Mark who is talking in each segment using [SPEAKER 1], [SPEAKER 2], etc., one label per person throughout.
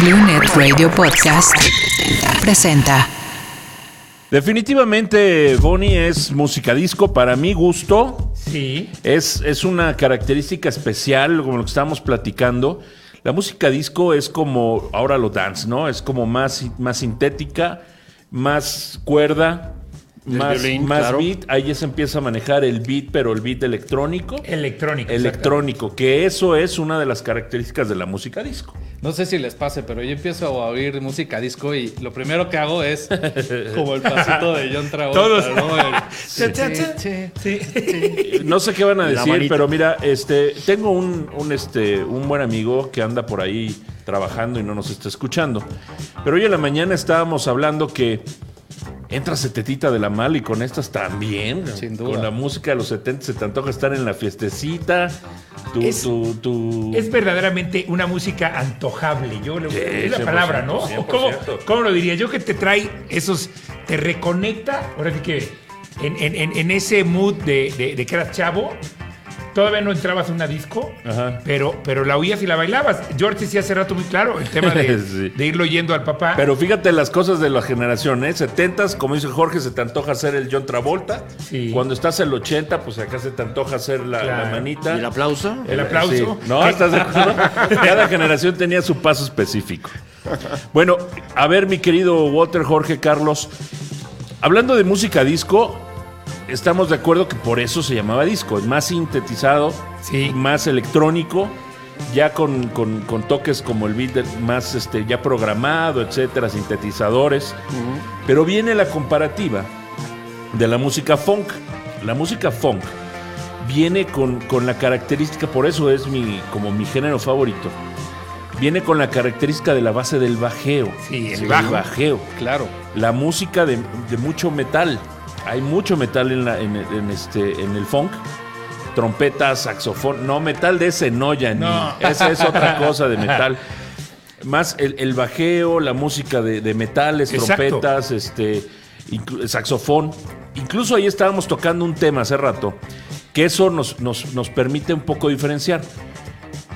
[SPEAKER 1] Blue Net Radio Podcast presenta.
[SPEAKER 2] Definitivamente Bonnie es música disco para mi gusto.
[SPEAKER 3] Sí.
[SPEAKER 2] Es, es una característica especial, como lo que estábamos platicando. La música disco es como, ahora lo dance, ¿no? Es como más, más sintética, más cuerda, más,
[SPEAKER 4] violín,
[SPEAKER 2] más
[SPEAKER 4] claro.
[SPEAKER 2] beat. Ahí ya se empieza a manejar el beat, pero el beat electrónico.
[SPEAKER 3] Electrónico.
[SPEAKER 2] Electrónico, que eso es una de las características de la música disco.
[SPEAKER 4] No sé si les pase, pero yo empiezo a oír música disco y lo primero que hago es como el pasito de John Travolta.
[SPEAKER 3] Todos.
[SPEAKER 4] ¿no? El-
[SPEAKER 3] cha.
[SPEAKER 4] Sí,
[SPEAKER 3] Sí.
[SPEAKER 2] No sé qué van a decir, pero mira, este, tengo un, un, este, un buen amigo que anda por ahí trabajando y no nos está escuchando. Pero hoy en la mañana estábamos hablando que entra Cetetita de la Mal y con estas también.
[SPEAKER 4] Sin duda.
[SPEAKER 2] Con la música de los 70 se te antoja estar en la fiestecita. Tu,
[SPEAKER 3] Es-
[SPEAKER 2] tu, tu-
[SPEAKER 3] Es verdaderamente una música antojable. Yo le
[SPEAKER 2] Sí,
[SPEAKER 3] es la
[SPEAKER 2] 100%,
[SPEAKER 3] palabra, ¿no?
[SPEAKER 2] 100%.
[SPEAKER 3] ¿Cómo, cómo lo diría? Yo que te trae esos, te reconecta, ahora sí que en, en- en- en ese mood de, de- de que eras chavo, todavía no entrabas a una disco,
[SPEAKER 2] Ajá.
[SPEAKER 3] pero, pero la oías y la bailabas. George decía hace rato muy claro el tema de,
[SPEAKER 2] Sí.
[SPEAKER 3] de irlo yendo al papá.
[SPEAKER 2] Pero fíjate las cosas de la generación, ¿eh? 70 como dice Jorge, se te antoja hacer el John Travolta.
[SPEAKER 3] Sí.
[SPEAKER 2] Cuando estás en el 80, pues acá se te antoja hacer la,
[SPEAKER 3] Claro.
[SPEAKER 2] la manita.
[SPEAKER 5] ¿Y el aplauso?
[SPEAKER 3] El aplauso.
[SPEAKER 2] Sí. No, ¿estás de acuerdo? Cada generación tenía su paso específico. Bueno, a ver, mi querido Walter, Jorge, Carlos, hablando de música disco, estamos de acuerdo que por eso se llamaba disco. Es más sintetizado,
[SPEAKER 3] Sí.
[SPEAKER 2] más electrónico, ya con, con- con toques como el beat más este, ya programado, etcétera, sintetizadores. Pero viene la comparativa de la música funk. La música funk viene con, con la característica, por eso es mi, como mi género favorito, viene con la característica de la base del bajeo.
[SPEAKER 3] Sí, el
[SPEAKER 2] bajeo.
[SPEAKER 4] Claro.
[SPEAKER 2] La música de, de mucho metal. Hay mucho metal en, la- en este, en el funk. Trompetas, saxofón. No, metal de ese no, ya ni.
[SPEAKER 3] No.
[SPEAKER 2] Esa es otra cosa de metal. Más el, el bajeo, la música de, de metales,
[SPEAKER 3] Exacto.
[SPEAKER 2] trompetas, este, inclu- saxofón. Incluso ahí estábamos tocando un tema hace rato, que eso nos, nos, nos permite un poco diferenciar.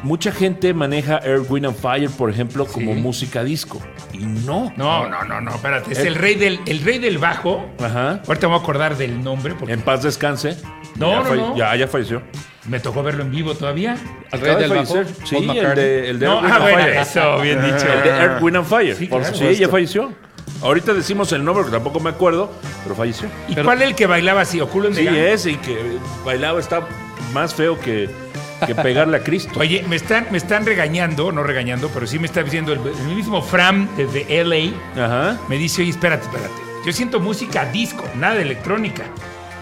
[SPEAKER 2] Mucha gente maneja Air, Wind and Fire, por ejemplo, como
[SPEAKER 3] Sí.
[SPEAKER 2] música disco. Y no.
[SPEAKER 3] No, no, no, no, espérate. Es
[SPEAKER 2] El-
[SPEAKER 3] el rey del, el rey del bajo.
[SPEAKER 2] Ajá.
[SPEAKER 3] Ahorita me voy a acordar del nombre porque
[SPEAKER 2] En paz descanse.
[SPEAKER 3] No,
[SPEAKER 2] ya
[SPEAKER 3] no,
[SPEAKER 2] falle-
[SPEAKER 3] no.
[SPEAKER 2] Ya, ya falleció.
[SPEAKER 3] me tocó verlo en vivo todavía.
[SPEAKER 4] El rey
[SPEAKER 2] de
[SPEAKER 4] del bajo.
[SPEAKER 2] Sí, el de, el de
[SPEAKER 3] No,
[SPEAKER 2] Earth, Wind
[SPEAKER 3] ah,
[SPEAKER 2] and
[SPEAKER 3] bueno,
[SPEAKER 2] Fire.
[SPEAKER 3] eso, bien dicho.
[SPEAKER 2] El de Earth, Wind and Fire.
[SPEAKER 3] Sí,
[SPEAKER 2] Por
[SPEAKER 3] claro.
[SPEAKER 2] sí, ya falleció. Ahorita decimos el nombre, que tampoco me acuerdo, pero falleció.
[SPEAKER 3] ¿Y
[SPEAKER 4] Pero-
[SPEAKER 3] cuál es el que bailaba así? ¿Oculo en
[SPEAKER 2] Sí,
[SPEAKER 3] Vegano?
[SPEAKER 2] es, y que bailaba está más feo que, que pegarle a Cristo.
[SPEAKER 3] Oye, me están, me están regañando, no regañando, pero sí me está diciendo el, el mismo Fram desde LA.
[SPEAKER 2] Ajá.
[SPEAKER 3] Me dice, oye, espérate, espérate. Yo siento música disco, nada de electrónica.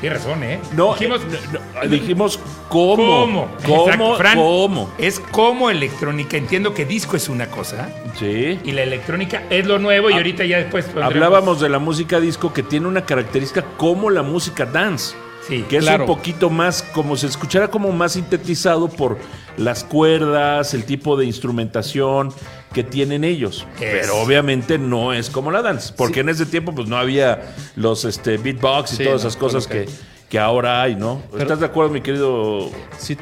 [SPEAKER 3] Tienes razón, ¿eh?
[SPEAKER 2] No,
[SPEAKER 3] Dijimos,
[SPEAKER 2] eh, no, no, dijimos cómo.
[SPEAKER 3] ¿Cómo?
[SPEAKER 2] ¿Cómo?
[SPEAKER 3] Fran,
[SPEAKER 2] ¿Cómo?
[SPEAKER 3] Es como electrónica. Entiendo que disco es una cosa
[SPEAKER 2] Sí.
[SPEAKER 3] y la electrónica es lo nuevo y ahorita ya después pondremos-
[SPEAKER 2] Hablábamos de la música disco que tiene una característica como la música dance.
[SPEAKER 3] Sí,
[SPEAKER 2] que es un poquito más, como se escuchara como más sintetizado por las cuerdas, el tipo de instrumentación que tienen ellos.
[SPEAKER 3] Es.
[SPEAKER 2] Pero obviamente no es como la dance, porque en ese tiempo pues no había los este, beatbox y
[SPEAKER 4] Sí,
[SPEAKER 2] todas
[SPEAKER 4] no,
[SPEAKER 2] esas cosas que,
[SPEAKER 4] que-
[SPEAKER 2] ahora hay, ¿no?
[SPEAKER 4] Pero-
[SPEAKER 2] ¿Estás de acuerdo, mi querido?
[SPEAKER 4] Sí,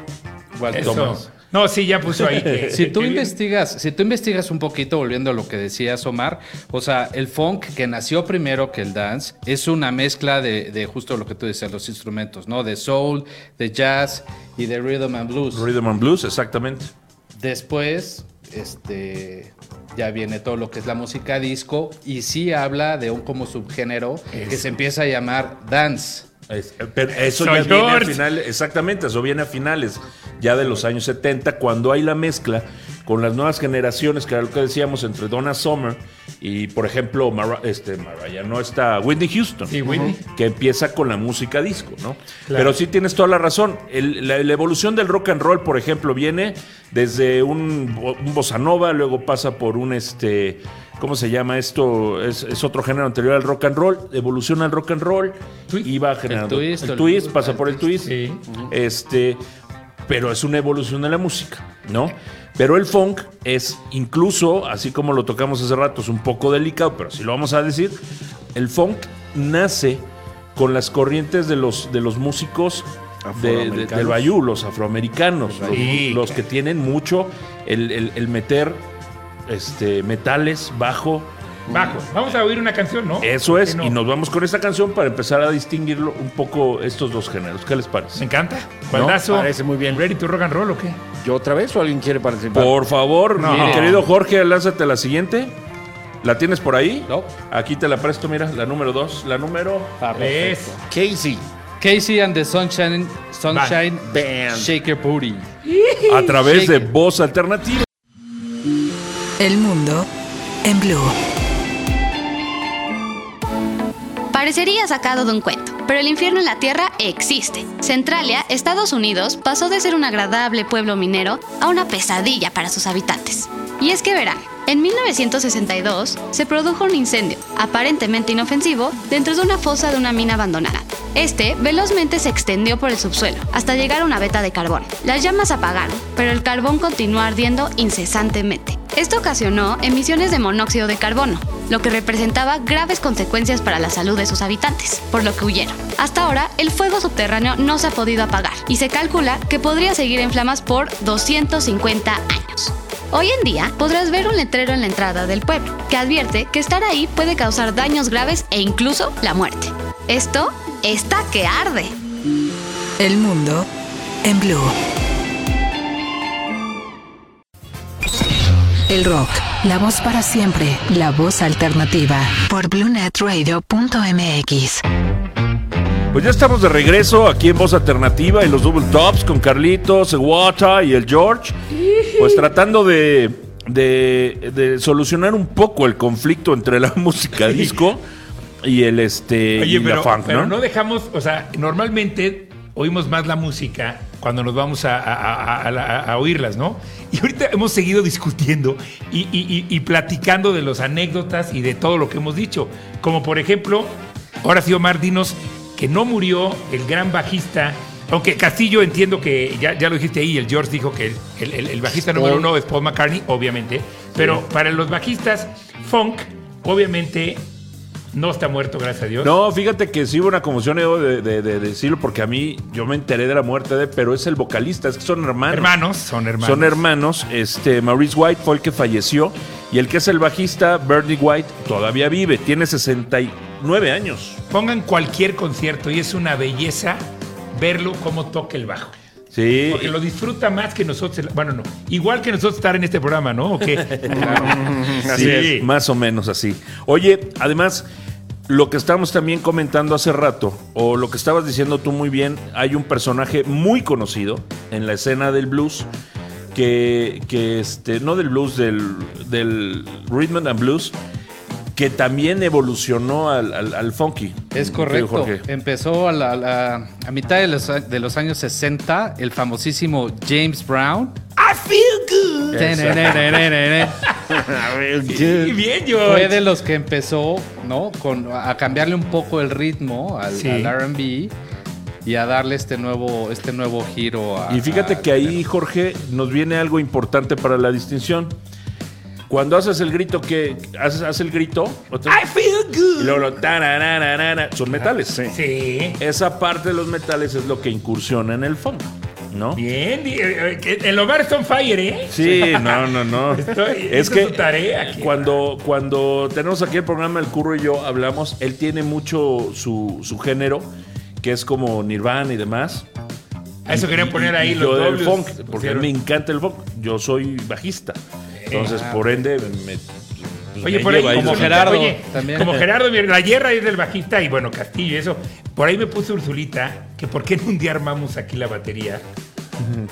[SPEAKER 4] Walter.
[SPEAKER 3] Eso.
[SPEAKER 2] Tomás.
[SPEAKER 3] No, sí, ya puso ahí. que-
[SPEAKER 4] Si tú
[SPEAKER 3] que bien.
[SPEAKER 4] investigas, si tú investigas un poquito, volviendo a lo que decías Omar, o sea, el funk que nació primero que el dance es una mezcla de, de justo lo que tú decías, los instrumentos, ¿no? De soul, de jazz y de rhythm and blues.
[SPEAKER 2] Rhythm and Blues, exactamente.
[SPEAKER 4] Después, este, ya viene todo lo que es la música disco y sí habla de un como subgénero que se empieza a llamar dance.
[SPEAKER 2] Es- pero eso
[SPEAKER 3] Soy
[SPEAKER 2] ya viene a finales, exactamente, eso viene a finales ya de los años 70, cuando hay la mezcla con las nuevas generaciones, que era lo que decíamos, entre Donna Summer y, por ejemplo, Mara- este, Mariah, no está Whitney Houston,
[SPEAKER 3] Sí, Whitney.
[SPEAKER 2] que empieza con la música disco, ¿no?
[SPEAKER 3] Claro.
[SPEAKER 2] Pero sí tienes toda la razón. El- la, la evolución del rock and roll, por ejemplo, viene desde un, un bossa nova, luego pasa por un este. ¿Cómo se llama esto? Es, es otro género anterior al rock and roll. Evoluciona el rock and roll
[SPEAKER 3] Twist.
[SPEAKER 2] y va generando.
[SPEAKER 4] twist,
[SPEAKER 2] el
[SPEAKER 4] el-
[SPEAKER 2] twist, pasa por el twist.
[SPEAKER 3] Sí.
[SPEAKER 2] Este. Pero es una evolución de la música, ¿no? Pero el funk es incluso, así como lo tocamos hace rato, es un poco delicado, pero si lo vamos a decir, el funk nace con las corrientes de los, de los músicos de- de-
[SPEAKER 5] Afroamericanos.
[SPEAKER 2] del Bayou, los afroamericanos, los,
[SPEAKER 3] Sí,
[SPEAKER 2] los que tienen mucho el, el- el meter este, metales, bajo.
[SPEAKER 3] Bajo. Vamos a oír una canción, ¿no?
[SPEAKER 2] Eso es,
[SPEAKER 3] ¿Por qué no?
[SPEAKER 2] y nos vamos con esta canción para empezar a distinguirlo un poco estos dos géneros. ¿Qué les
[SPEAKER 3] Me
[SPEAKER 2] parece?
[SPEAKER 3] encanta. Baldazo.
[SPEAKER 5] parece muy bien.
[SPEAKER 3] ¿Ready to rock and roll o qué?
[SPEAKER 5] ¿Yo otra vez o alguien quiere participar?
[SPEAKER 2] Por favor,
[SPEAKER 3] No.
[SPEAKER 2] mi querido Jorge, lánzate la siguiente. ¿La tienes por ahí?
[SPEAKER 4] No.
[SPEAKER 2] Aquí te la presto, mira, la número dos. La número.
[SPEAKER 3] Es.
[SPEAKER 5] Casey.
[SPEAKER 4] Casey and the Sunshine, Sunshine
[SPEAKER 5] Band.
[SPEAKER 4] Shaker Booty.
[SPEAKER 2] A través de voz alternativa.
[SPEAKER 1] El mundo en blue.
[SPEAKER 6] Parecería sacado de un cuento, pero el infierno en la Tierra existe. Centralia, Estados Unidos, pasó de ser un agradable pueblo minero a una pesadilla para sus habitantes. Y es que verán, en 1962 se produjo un incendio, aparentemente inofensivo, dentro de una fosa de una mina abandonada. Este velozmente se extendió por el subsuelo, hasta llegar a una veta de carbón. Las llamas apagaron, pero el carbón continuó ardiendo incesantemente. Esto ocasionó emisiones de monóxido de carbono, lo que representaba graves consecuencias para la salud de sus habitantes, por lo que huyeron. Hasta ahora, el fuego subterráneo no se ha podido apagar y se calcula que podría seguir en flamas por 250 años. Hoy en día podrás ver un letrero en la entrada del pueblo que advierte que estar ahí puede causar daños graves e incluso la muerte. Esto está que arde.
[SPEAKER 1] El mundo en blue. El rock, la voz para siempre, la voz alternativa. Por bluenetradio.mx.
[SPEAKER 2] Pues ya estamos de regreso aquí en Voz Alternativa y los Double Tops con Carlitos, Wata y el George. Pues tratando de, de- de solucionar un poco el conflicto entre la música disco y el este
[SPEAKER 3] Oye,
[SPEAKER 2] y
[SPEAKER 3] pero,
[SPEAKER 2] la funk,
[SPEAKER 3] pero
[SPEAKER 2] ¿no?
[SPEAKER 3] no dejamos, o sea, normalmente oímos más la música cuando nos vamos a, a- oírlas, ¿no? Y ahorita hemos seguido discutiendo y, y- y- platicando de las anécdotas y de todo lo que hemos dicho. Como por ejemplo, ahora sí, Omar, dinos que no murió el gran bajista. Aunque Castillo entiendo que ya, ya lo dijiste ahí, el George dijo que el, el- el bajista número uno es Paul McCartney, obviamente. Pero para los bajistas, funk, obviamente, no está muerto, gracias a Dios.
[SPEAKER 2] No, fíjate que sí hubo una conmoción debo de, de- de decirlo porque a mí yo me enteré de la muerte de, pero es el vocalista, es que son hermanos.
[SPEAKER 3] Hermanos, son hermanos.
[SPEAKER 2] Son hermanos. Este, Maurice White fue el que falleció y el que es el bajista, Bernie White, todavía vive, tiene 69 años.
[SPEAKER 3] Pongan cualquier concierto y es una belleza verlo cómo toca el bajo.
[SPEAKER 2] Sí.
[SPEAKER 3] Porque lo disfruta más que nosotros. Bueno, no. Igual que nosotros estar en este programa, ¿no? ¿O qué?
[SPEAKER 2] Sí, más o menos así. Oye, además, lo que estábamos también comentando hace rato, o lo que estabas diciendo tú muy bien, hay un personaje muy conocido en la escena del blues, que, que este, no del blues, del, del rhythm and blues, que también evolucionó al, al- al funky.
[SPEAKER 4] Es correcto.
[SPEAKER 2] Jorge.
[SPEAKER 4] Empezó a, la- la- a mitad de los, de los años 60 el famosísimo James Brown.
[SPEAKER 3] I feel good. Sí, bien, yo.
[SPEAKER 4] Fue de los que empezó, ¿no? Con, a cambiarle un poco el ritmo al,
[SPEAKER 3] Sí.
[SPEAKER 4] al R&B y a darle este nuevo, este nuevo giro. A,
[SPEAKER 2] Y fíjate
[SPEAKER 4] a-
[SPEAKER 2] que ahí, Jorge, nos viene algo importante para la distinción. Cuando haces el grito que haces, haces el grito otra-
[SPEAKER 3] I feel
[SPEAKER 2] y
[SPEAKER 3] good.
[SPEAKER 2] luego lo tararararara, son metales.
[SPEAKER 3] Sí.
[SPEAKER 2] Esa parte de los metales es lo que incursiona en el funk, ¿no?
[SPEAKER 3] Bien. eh, eh, El Omar está on fire, ¿eh?
[SPEAKER 2] Sí, no, no, no.
[SPEAKER 3] Estoy-
[SPEAKER 2] es que
[SPEAKER 3] es tarea aquí.
[SPEAKER 2] cuando, cuando tenemos aquí el programa El Curro y yo hablamos, él tiene mucho su, su género, que es como Nirvana y demás.
[SPEAKER 3] A eso querían poner ahí
[SPEAKER 2] y
[SPEAKER 3] los
[SPEAKER 2] yo del
[SPEAKER 3] dobles.
[SPEAKER 2] funk, porque a mí me encanta el funk. Yo soy bajista. Entonces,
[SPEAKER 4] Ah,
[SPEAKER 2] por ende, me, pues,
[SPEAKER 3] Oye, por ahí, como
[SPEAKER 4] Gerardo
[SPEAKER 3] oye,
[SPEAKER 4] también.
[SPEAKER 3] Como Gerardo, la guerra es del bajista y bueno, Castillo eso. Por ahí me puso Ursulita que por qué no un día armamos aquí la batería.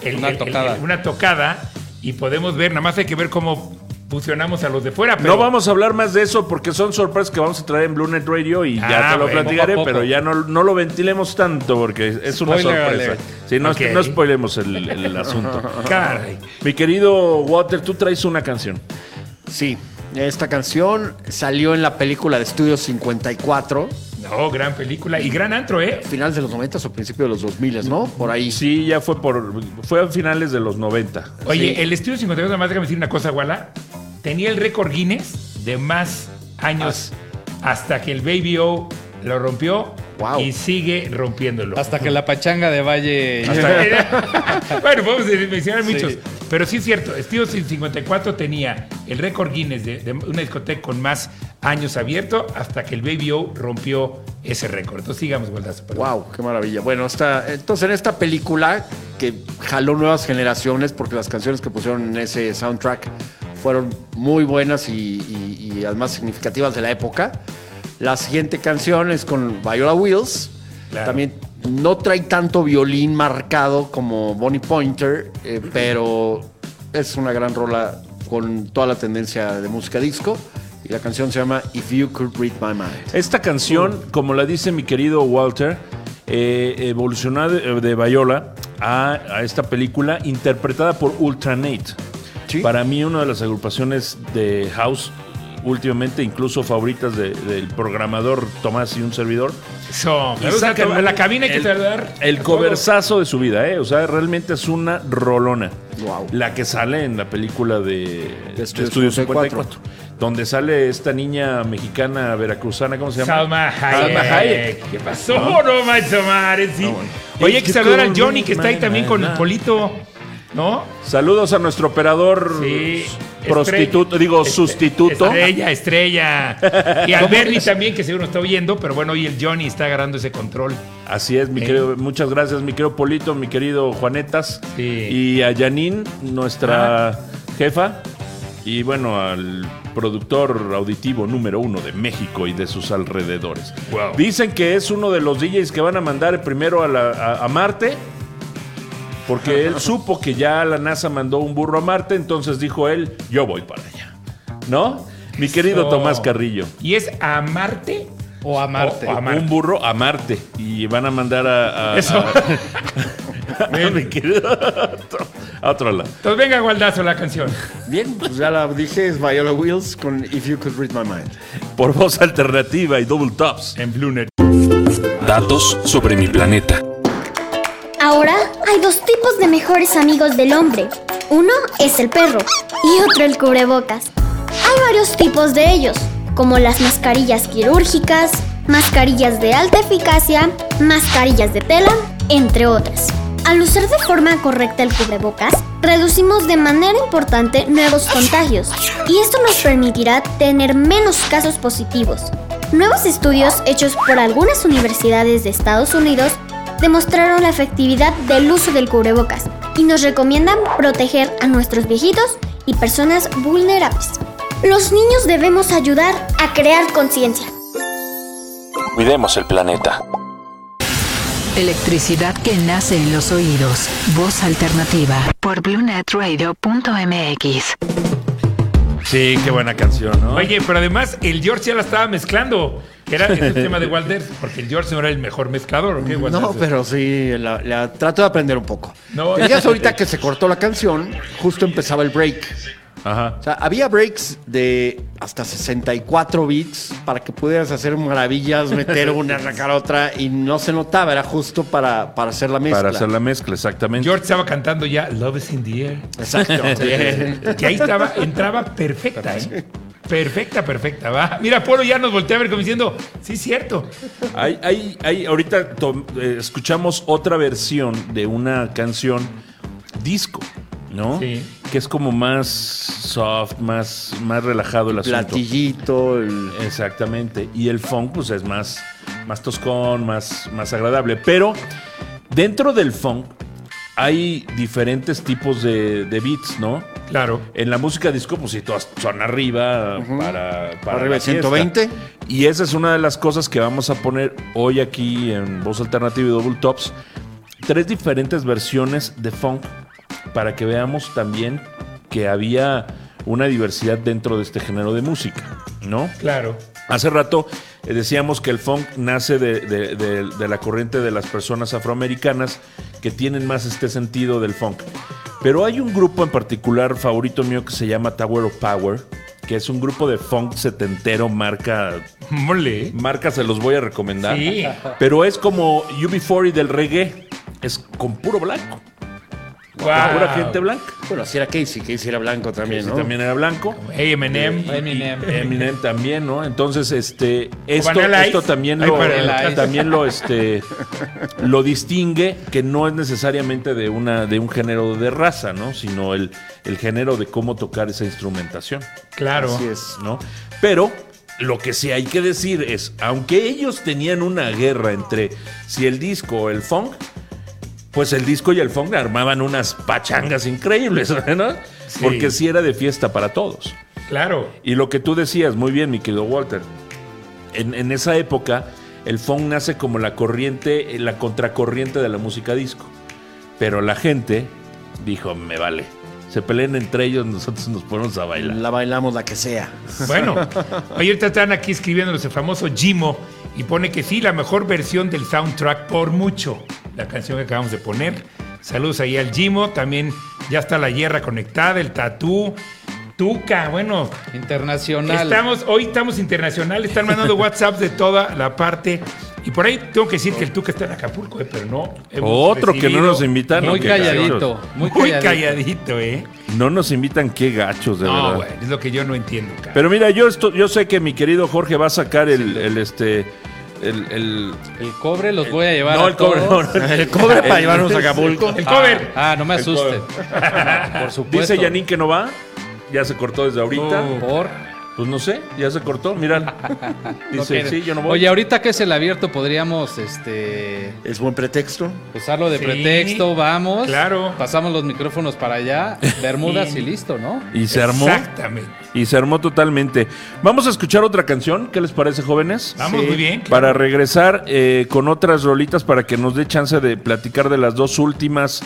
[SPEAKER 3] El-
[SPEAKER 4] Una
[SPEAKER 3] el-
[SPEAKER 4] tocada.
[SPEAKER 3] el- una tocada y podemos ver, nada más hay que ver cómo fusionamos a los de fuera. Pero
[SPEAKER 2] No vamos a hablar más de eso porque son sorpresas que vamos a traer en Blue Net Radio y
[SPEAKER 3] Ah,
[SPEAKER 2] ya te lo platicaré,
[SPEAKER 4] poco a poco.
[SPEAKER 2] pero ya no, no lo ventilemos tanto porque es una
[SPEAKER 4] Spoiler
[SPEAKER 2] sorpresa. Sí, no, spoilemos el, el asunto.
[SPEAKER 3] Caray.
[SPEAKER 2] Mi querido Water, tú traes una canción.
[SPEAKER 5] Sí, esta canción salió en la película de Estudio 54,
[SPEAKER 3] No, gran película y gran antro, ¿eh?
[SPEAKER 5] finales de los 90 o principios de los 2000, ¿no? Por ahí.
[SPEAKER 2] Sí, ya fue por fue a finales de los 90.
[SPEAKER 3] Oye,
[SPEAKER 5] Sí.
[SPEAKER 3] el estudio 52, nada más déjame decir una cosa, Wala. Tenía el récord Guinness de más años hasta que el Baby O lo rompió
[SPEAKER 5] Wow.
[SPEAKER 3] y sigue rompiéndolo.
[SPEAKER 4] Hasta que la pachanga de Valle.
[SPEAKER 3] bueno, vamos a mencionar
[SPEAKER 4] Sí.
[SPEAKER 3] muchos. Pero sí es cierto, Estudio 54 tenía el récord Guinness de, de una discoteca con más años abierto hasta que el Baby O rompió ese récord. Entonces sigamos, perdón.
[SPEAKER 5] Wow, qué maravilla. Bueno, entonces en esta película que jaló nuevas generaciones porque las canciones que pusieron en ese soundtrack fueron muy buenas y, y- y además significativas de la época. La siguiente canción es con Viola Wills.
[SPEAKER 3] Claro.
[SPEAKER 5] También no trae tanto violín marcado como Bonnie Pointer, eh, pero es una gran rola con toda la tendencia de música disco. Y la canción se llama If You Could Read My Mind.
[SPEAKER 2] Esta canción, como la dice mi querido Walter, eh, evolucionó de, de Viola a, a esta película interpretada por Ultranate.
[SPEAKER 5] Sí.
[SPEAKER 2] Para mí, una de las agrupaciones de house últimamente, incluso favoritas de- del programador Tomás y un servidor.
[SPEAKER 3] Eso,
[SPEAKER 2] Y
[SPEAKER 3] me gusta
[SPEAKER 2] sacan
[SPEAKER 3] to- a la cabina hay que
[SPEAKER 2] el-
[SPEAKER 3] saludar.
[SPEAKER 2] El coversazo de su vida, ¿eh? O sea, realmente es una rolona.
[SPEAKER 5] Wow.
[SPEAKER 2] La que sale en la película de, de
[SPEAKER 5] Estudio
[SPEAKER 2] Estudio
[SPEAKER 5] 54.
[SPEAKER 2] 54. Donde sale esta niña mexicana veracruzana, ¿cómo se llama?
[SPEAKER 3] Salma Hayek.
[SPEAKER 2] Salma Hayek.
[SPEAKER 3] ¿Qué pasó? No, manches, Omar, sí.
[SPEAKER 2] bueno.
[SPEAKER 3] Oye, hay que saludar al Johnny que está ahí
[SPEAKER 2] no
[SPEAKER 3] también con. Polito. ¿No?
[SPEAKER 2] Saludos a nuestro operador
[SPEAKER 3] Sí.
[SPEAKER 2] prostituto, digo, sustituto.
[SPEAKER 3] Estrella, estrella. Y al Bernie también, que seguro está oyendo, pero bueno, hoy el Johnny está agarrando ese control.
[SPEAKER 2] Así es, mi
[SPEAKER 3] Sí.
[SPEAKER 2] querido, muchas gracias, mi querido Polito, mi querido Juanetas.
[SPEAKER 3] Sí.
[SPEAKER 2] Y a Janine, nuestra jefa. Y bueno, al productor auditivo número uno de México y de sus alrededores.
[SPEAKER 3] Wow.
[SPEAKER 2] Dicen que es uno de los DJs que van a mandar primero a, la- a- a Marte. Porque él supo que ya la NASA mandó un burro a Marte, entonces dijo él, yo voy para allá. ¿No? Mi querido
[SPEAKER 3] Eso.
[SPEAKER 2] Tomás Carrillo.
[SPEAKER 3] ¿Y es a Marte?
[SPEAKER 4] O a Marte.
[SPEAKER 3] O a Marte.
[SPEAKER 2] Un burro a Marte. Y van a mandar a. a-
[SPEAKER 3] Eso.
[SPEAKER 2] a- a mi querido- a otro- a otro lado.
[SPEAKER 3] Entonces venga, Gualdazo, la canción.
[SPEAKER 5] Bien, pues ya la dije, es Viola Wills con If You Could Read My Mind.
[SPEAKER 2] Por voz alternativa y double tops.
[SPEAKER 3] En Bluenet.
[SPEAKER 7] Datos sobre mi planeta.
[SPEAKER 8] Hay dos tipos de mejores amigos del hombre. Uno es el perro y otro el cubrebocas. Hay varios tipos de ellos, como las mascarillas quirúrgicas, mascarillas de alta eficacia, mascarillas de tela, entre otras. Al usar de forma correcta el cubrebocas, reducimos de manera importante nuevos contagios y esto nos permitirá tener menos casos positivos. Nuevos estudios hechos por algunas universidades de Estados Unidos demostraron la efectividad del uso del cubrebocas y nos recomiendan proteger a nuestros viejitos y personas vulnerables. Los niños debemos ayudar a crear conciencia.
[SPEAKER 7] Cuidemos el planeta.
[SPEAKER 1] Electricidad que nace en los oídos. Voz alternativa. Por BlueNetRadio.mx.
[SPEAKER 2] Sí, qué buena canción, ¿no?
[SPEAKER 3] Oye, pero además el George ya la estaba mezclando. Que era el tema de Walter, porque el George no era el mejor mezclador, ¿o qué, Walter?
[SPEAKER 5] No, pero sí, la, la- trato de aprender un poco.
[SPEAKER 3] No,
[SPEAKER 5] Te digas ahorita que se cortó la canción, justo empezaba el break.
[SPEAKER 2] Ajá.
[SPEAKER 5] O sea, había breaks de hasta 64 bits para que pudieras hacer maravillas, meter una, sacar otra, y no se notaba, era justo para, para hacer la mezcla.
[SPEAKER 2] Para hacer la mezcla, exactamente.
[SPEAKER 3] George estaba cantando ya Love is in the air.
[SPEAKER 5] Exacto.
[SPEAKER 3] Que ahí estaba, entraba perfecta, ¿eh? Perfecta, perfecta, va. Mira, Polo ya nos voltea a ver como diciendo, sí, cierto.
[SPEAKER 2] Hay, hay, hay, ahorita to- eh, escuchamos otra versión de una canción disco, ¿no?
[SPEAKER 3] Sí.
[SPEAKER 2] Que es como más soft, más, más relajado el asunto.
[SPEAKER 5] Platillito, el-
[SPEAKER 2] Exactamente. Y el funk, pues es más, más toscón, más, más agradable. Pero dentro del funk hay diferentes tipos de, de beats, ¿no?
[SPEAKER 3] Claro.
[SPEAKER 2] En la música disco, pues sí, todas son arriba para, para
[SPEAKER 5] Arriba
[SPEAKER 2] la
[SPEAKER 5] de 120.
[SPEAKER 2] fiesta. Y esa es una de las cosas que vamos a poner hoy aquí en Voz Alternativa y Double Tops. Tres diferentes versiones de funk para que veamos también que había una diversidad dentro de este género de música, ¿no?
[SPEAKER 3] Claro.
[SPEAKER 2] Hace rato eh, decíamos que el funk nace de, de- de- de la corriente de las personas afroamericanas que tienen más este sentido del funk. Pero hay un grupo en particular favorito mío que se llama Tower of Power, que es un grupo de funk setentero, marca,
[SPEAKER 3] Mole.
[SPEAKER 2] marca se los voy a recomendar.
[SPEAKER 3] Sí.
[SPEAKER 2] Pero es como UB40 del reggae, es con puro blanco.
[SPEAKER 3] Guau.
[SPEAKER 2] Pura gente blanca.
[SPEAKER 5] Bueno, así era Casey, Casey era blanco también, ¿no?
[SPEAKER 2] también era blanco.
[SPEAKER 3] Eminem.
[SPEAKER 4] Eminem.
[SPEAKER 2] Eminem también, ¿no? Entonces, este, esto, esto también lo, también lo, este, lo distingue que no es necesariamente de una, de un género de raza, ¿no? Sino el, el género de cómo tocar esa instrumentación,
[SPEAKER 3] Claro.
[SPEAKER 5] Así es.
[SPEAKER 2] ¿no? Pero lo que sí hay que decir es, aunque ellos tenían una guerra entre si el disco o el funk, pues el disco y el funk armaban unas pachangas increíbles, ¿no?
[SPEAKER 3] Sí.
[SPEAKER 2] Porque sí era de fiesta para todos.
[SPEAKER 3] Claro.
[SPEAKER 2] Y lo que tú decías, muy bien, mi querido Walter, en, en esa época el funk nace como la corriente, eh, la contracorriente de la música disco. Pero la gente dijo, me vale. Se peleen entre ellos, nosotros nos ponemos a bailar.
[SPEAKER 5] La bailamos la que sea.
[SPEAKER 3] Bueno, ahorita están aquí escribiéndonos el famoso Jimo y pone que sí, la mejor versión del soundtrack por mucho. La canción que acabamos de poner. Saludos ahí al Jimo. También ya está la hierra conectada, el tatú. Tuca, bueno,
[SPEAKER 4] Internacional.
[SPEAKER 3] Estamos, hoy estamos internacionales, están mandando WhatsApp de toda la parte. Y por ahí tengo que decir que el Tuca está en Acapulco, eh, pero no. hemos
[SPEAKER 2] Otro que no nos invitaron.
[SPEAKER 4] Muy calladito. Muy
[SPEAKER 3] Muy
[SPEAKER 4] calladito.
[SPEAKER 3] calladito, ¿eh?
[SPEAKER 2] No nos invitan, qué gachos, de
[SPEAKER 3] No,
[SPEAKER 2] verdad.
[SPEAKER 3] bueno, es lo que yo no entiendo, cara.
[SPEAKER 2] Pero mira, yo, esto, yo sé que mi querido Jorge va a sacar el, el, este, el, el-
[SPEAKER 4] El cobre los voy a llevar
[SPEAKER 2] no,
[SPEAKER 4] a
[SPEAKER 2] el cobre,
[SPEAKER 4] todos.
[SPEAKER 2] no, no.
[SPEAKER 5] El cobre para llevarnos a Acapulco.
[SPEAKER 3] el cover.
[SPEAKER 4] Ah, no me asusten. Por supuesto.
[SPEAKER 2] Dice Yanin que no va. Ya se cortó desde ahorita.
[SPEAKER 3] Oh.
[SPEAKER 4] Por.
[SPEAKER 2] Pues no sé, ya se cortó. Mira. Dice, sí, yo no voy.
[SPEAKER 4] Oye, ahorita que es el abierto, podríamos este
[SPEAKER 5] Es buen pretexto.
[SPEAKER 4] usarlo de
[SPEAKER 3] Sí,
[SPEAKER 4] pretexto, vamos.
[SPEAKER 3] claro.
[SPEAKER 4] Pasamos los micrófonos para allá, Bermudas y listo, ¿no?
[SPEAKER 2] y se armó.
[SPEAKER 3] Exactamente.
[SPEAKER 2] Y se armó totalmente. Vamos a escuchar otra canción. ¿Qué les parece, jóvenes?
[SPEAKER 3] Vamos muy bien.
[SPEAKER 2] Para regresar eh, con otras rolitas para que nos dé chance de platicar de las dos últimas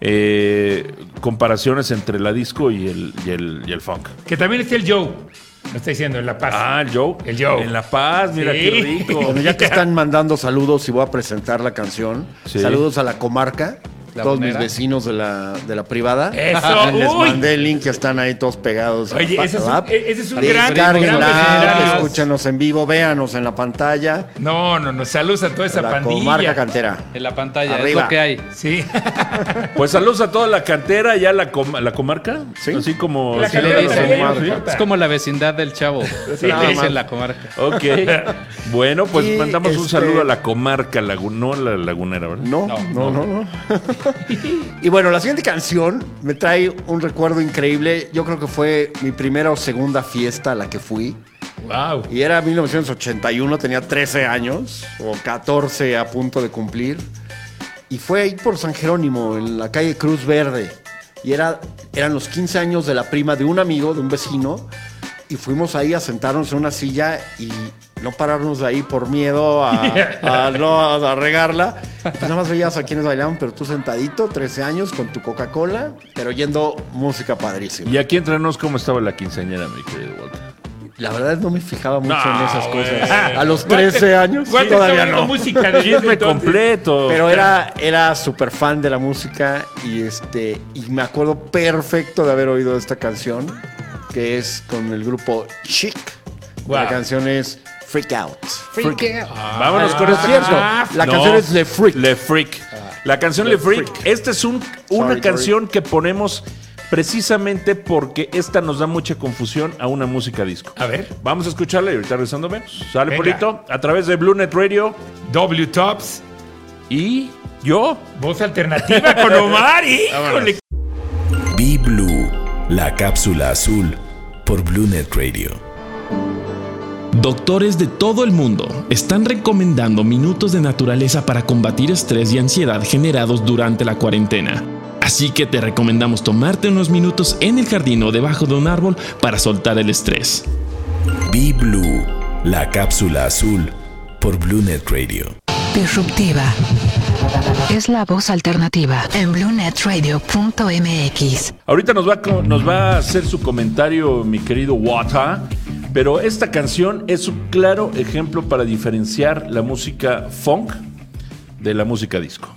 [SPEAKER 2] eh, comparaciones entre la disco y el, y el, y el funk.
[SPEAKER 3] Que también está el Joe. Lo está diciendo en La Paz.
[SPEAKER 2] Ah, el Joe.
[SPEAKER 3] El Joe.
[SPEAKER 2] En La Paz, mira
[SPEAKER 3] Sí.
[SPEAKER 2] qué rico.
[SPEAKER 5] Bueno, ya que están mandando saludos y voy a presentar la canción.
[SPEAKER 2] Sí.
[SPEAKER 5] Saludos a la comarca.
[SPEAKER 4] La
[SPEAKER 5] todos
[SPEAKER 4] Bonera.
[SPEAKER 5] mis vecinos de la, de la privada.
[SPEAKER 3] Eso,
[SPEAKER 5] Les
[SPEAKER 3] uy.
[SPEAKER 5] mandé el link que están ahí todos pegados.
[SPEAKER 3] Oye,
[SPEAKER 5] a
[SPEAKER 3] ese es
[SPEAKER 5] la
[SPEAKER 3] un-
[SPEAKER 5] app.
[SPEAKER 3] ese es un
[SPEAKER 5] Ahí
[SPEAKER 3] gran-
[SPEAKER 5] la escúchanos en vivo, véanos en la pantalla.
[SPEAKER 3] No, no, no. Saludos a toda esa
[SPEAKER 5] la
[SPEAKER 3] pandilla.
[SPEAKER 5] comarca cantera.
[SPEAKER 4] En la pantalla,
[SPEAKER 5] Arriba.
[SPEAKER 4] es lo que hay.
[SPEAKER 3] Sí.
[SPEAKER 2] Pues saludos a toda la cantera, ya la, com- la comarca.
[SPEAKER 5] Sí.
[SPEAKER 2] Así como.
[SPEAKER 3] La
[SPEAKER 2] así
[SPEAKER 4] cantera
[SPEAKER 3] no importa.
[SPEAKER 4] Es como la vecindad del chavo. Sí,
[SPEAKER 5] nada
[SPEAKER 4] dice
[SPEAKER 5] más.
[SPEAKER 4] la comarca.
[SPEAKER 2] Ok. Bueno, pues
[SPEAKER 5] Y,
[SPEAKER 2] mandamos un
[SPEAKER 5] este-
[SPEAKER 2] saludo a la comarca, lagu- no a la lagunera, ¿verdad?
[SPEAKER 5] No, no, no, no. Y bueno, la siguiente canción me trae un recuerdo increíble. Yo creo que fue mi primera o segunda fiesta a la que fui.
[SPEAKER 3] wow.
[SPEAKER 5] Y era 1981, tenía 13 años, o 14 a punto de cumplir. Y fue ahí por San Jerónimo, en la calle Cruz Verde. Y era, eran los 15 años de la prima de un amigo, de un vecino. Y fuimos ahí a sentarnos en una silla y no pararnos de ahí por miedo a, a no a regarla. Pues nada más veías a quienes bailaban, pero tú sentadito, 13 años, con tu Coca-Cola, pero oyendo música padrísima.
[SPEAKER 2] Y aquí entre nos, ¿cómo estaba la quinceañera, mi querido Walter?
[SPEAKER 5] La verdad no me fijaba mucho
[SPEAKER 2] No,
[SPEAKER 5] en esas
[SPEAKER 2] güey.
[SPEAKER 5] cosas. A los 13 años todavía no.
[SPEAKER 3] música de
[SPEAKER 2] Chisme
[SPEAKER 3] entonces.
[SPEAKER 2] completo.
[SPEAKER 5] Pero era, era súper fan de la música y, este, y me acuerdo perfecto de haber oído esta canción, que es con el grupo Chic.
[SPEAKER 3] Wow.
[SPEAKER 5] La canción es Freak Out.
[SPEAKER 2] Vámonos con esta
[SPEAKER 5] cierto,
[SPEAKER 2] canción.
[SPEAKER 5] la
[SPEAKER 2] No,
[SPEAKER 5] canción es Le Freak.
[SPEAKER 2] Le Freak. La canción Le, Freak. Esta es un, una
[SPEAKER 5] Sorry,
[SPEAKER 2] canción que ponemos precisamente porque esta nos da mucha confusión a una música disco.
[SPEAKER 3] A ver.
[SPEAKER 2] Vamos a escucharla y ahorita regresando vemos. Sale
[SPEAKER 3] Venga.
[SPEAKER 2] Polito a través de Blue Net Radio
[SPEAKER 3] W Tops.
[SPEAKER 2] y yo.
[SPEAKER 3] Voz alternativa con Omar. Híjole.
[SPEAKER 9] Be Blue, la cápsula azul por BlueNet Radio.
[SPEAKER 10] Doctores de todo el mundo están recomendando minutos de naturaleza para combatir estrés y ansiedad generados durante la cuarentena. Así que te recomendamos tomarte unos minutos en el jardín o debajo de un árbol para soltar el estrés.
[SPEAKER 9] Be Blue, la cápsula azul por BlueNet Radio.
[SPEAKER 1] Disruptiva. Es la voz alternativa en bluenetradio.mx.
[SPEAKER 2] Ahorita nos va, a co- nos va a hacer su comentario mi querido Wata, pero esta canción es un claro ejemplo para diferenciar la música funk de la música disco.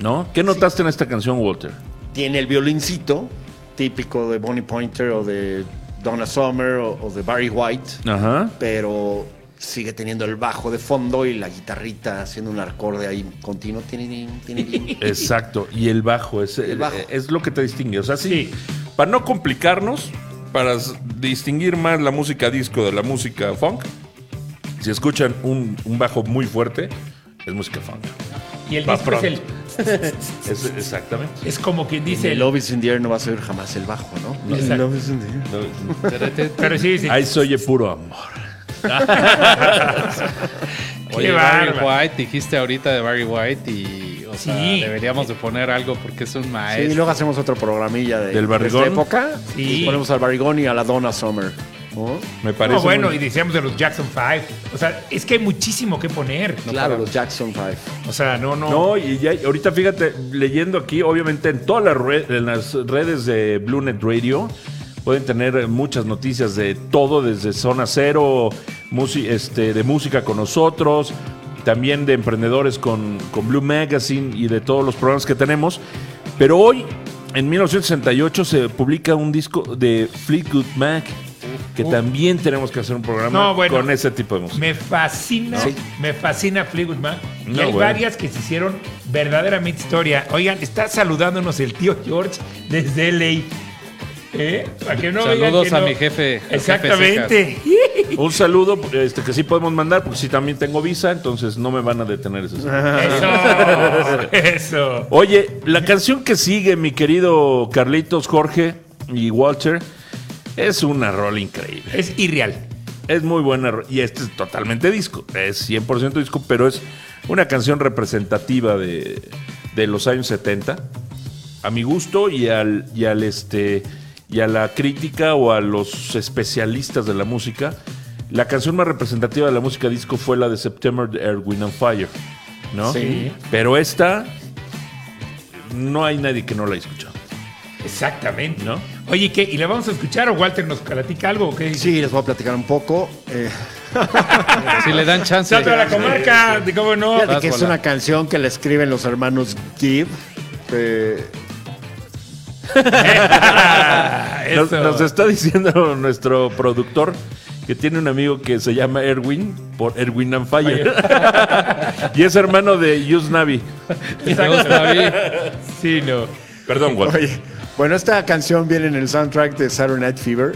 [SPEAKER 2] ¿No? ¿Qué notaste en esta canción, Walter?
[SPEAKER 5] Tiene el violincito, típico de Bonnie Pointer o de Donna Summer o, o de Barry White,
[SPEAKER 2] Ajá.
[SPEAKER 5] pero sigue teniendo el bajo de fondo y la guitarrita haciendo un acorde ahí continuo.
[SPEAKER 2] Exacto, y el bajo es,
[SPEAKER 5] El bajo.
[SPEAKER 2] es lo que te distingue. O sea, sí, para no complicarnos, para distinguir más la música disco de la música funk, si escuchan un, un bajo muy fuerte, es música funk.
[SPEAKER 3] Y el
[SPEAKER 2] Va
[SPEAKER 3] disco es el.
[SPEAKER 2] Es- exactamente.
[SPEAKER 3] Es como quien
[SPEAKER 5] Dice,
[SPEAKER 3] dice
[SPEAKER 5] el. Love is in the air no va a ser jamás el bajo, ¿no?
[SPEAKER 3] Exacto.
[SPEAKER 5] Love is in the air.
[SPEAKER 3] Pero sí, sí.
[SPEAKER 2] Ahí soy puro amor.
[SPEAKER 4] Oye,
[SPEAKER 3] Qué
[SPEAKER 4] Barry. White, dijiste ahorita de Barry White y, o sea,
[SPEAKER 3] Sí.
[SPEAKER 4] deberíamos de poner algo porque es un
[SPEAKER 5] Sí,
[SPEAKER 4] maestro.
[SPEAKER 5] y luego hacemos otro programilla de,
[SPEAKER 2] ¿Del
[SPEAKER 5] de
[SPEAKER 2] barrigón?
[SPEAKER 5] esta época.
[SPEAKER 3] Sí.
[SPEAKER 5] Y ponemos al barrigón y a la Donna Summer. ¿no?
[SPEAKER 2] Me parece.
[SPEAKER 3] No, bueno,
[SPEAKER 2] muy-
[SPEAKER 3] y decíamos de los Jackson 5. O sea, es que hay muchísimo que poner.
[SPEAKER 5] claro, los Jackson 5.
[SPEAKER 3] O sea, no, no.
[SPEAKER 2] No, y ya, ahorita fíjate, leyendo aquí, obviamente en todas las, en las redes de BlueNet Radio pueden tener muchas noticias de todo, desde Zona Cero, este, de música con nosotros, también de emprendedores con, con Blue Magazine y de todos los programas que tenemos. Pero hoy, en 1968, se publica un disco de Fleetwood Mac, que también tenemos que hacer un programa
[SPEAKER 3] No, bueno.
[SPEAKER 2] con ese tipo de música.
[SPEAKER 3] Me fascina,
[SPEAKER 5] Sí.
[SPEAKER 3] me fascina Fleetwood Mac. Y hay
[SPEAKER 2] bueno.
[SPEAKER 3] varias que se hicieron verdaderamente historia. Oigan, está saludándonos el tío George desde LA. ¿Eh? Para que no
[SPEAKER 4] Saludos
[SPEAKER 3] que
[SPEAKER 4] a
[SPEAKER 3] no.
[SPEAKER 4] mi jefe.
[SPEAKER 3] Exactamente.
[SPEAKER 2] Un saludo este, que sí podemos mandar, porque sí también tengo visa, entonces no me van a detener eso.
[SPEAKER 3] Eso. Eso.
[SPEAKER 2] Oye, la canción que sigue, mi querido Carlitos, Jorge y Walter, es una rola increíble.
[SPEAKER 3] Es irreal.
[SPEAKER 2] Es muy buena y este es totalmente disco, es 100% disco, pero es una canción representativa de, de los años 70, a mi gusto y al, y al este y a la crítica o a los especialistas de la música. La canción más representativa de la música disco fue la de September de Air, Wind and Fire, ¿no?
[SPEAKER 5] Sí.
[SPEAKER 2] Pero esta no hay nadie que no la haya escuchado.
[SPEAKER 3] Exactamente.
[SPEAKER 2] ¿No?
[SPEAKER 3] Oye, ¿qué? ¿Y la vamos a escuchar o Walter nos platica algo o qué?
[SPEAKER 5] Sí, les voy a platicar un poco. Eh,
[SPEAKER 4] Si le dan chance.
[SPEAKER 3] Salto a la comarca, de cómo no.
[SPEAKER 5] fíjate
[SPEAKER 4] Vas,
[SPEAKER 5] que es una canción que le escriben los hermanos Gibb. eh,
[SPEAKER 2] Nos, está diciendo nuestro productor que tiene un amigo que se llama Erwin, por Erwin and Fire. y es hermano de Yus Navi.
[SPEAKER 3] Sí, no.
[SPEAKER 2] Perdón, Walter.
[SPEAKER 5] Oye, bueno, esta canción viene en el soundtrack de Saturday Night Fever,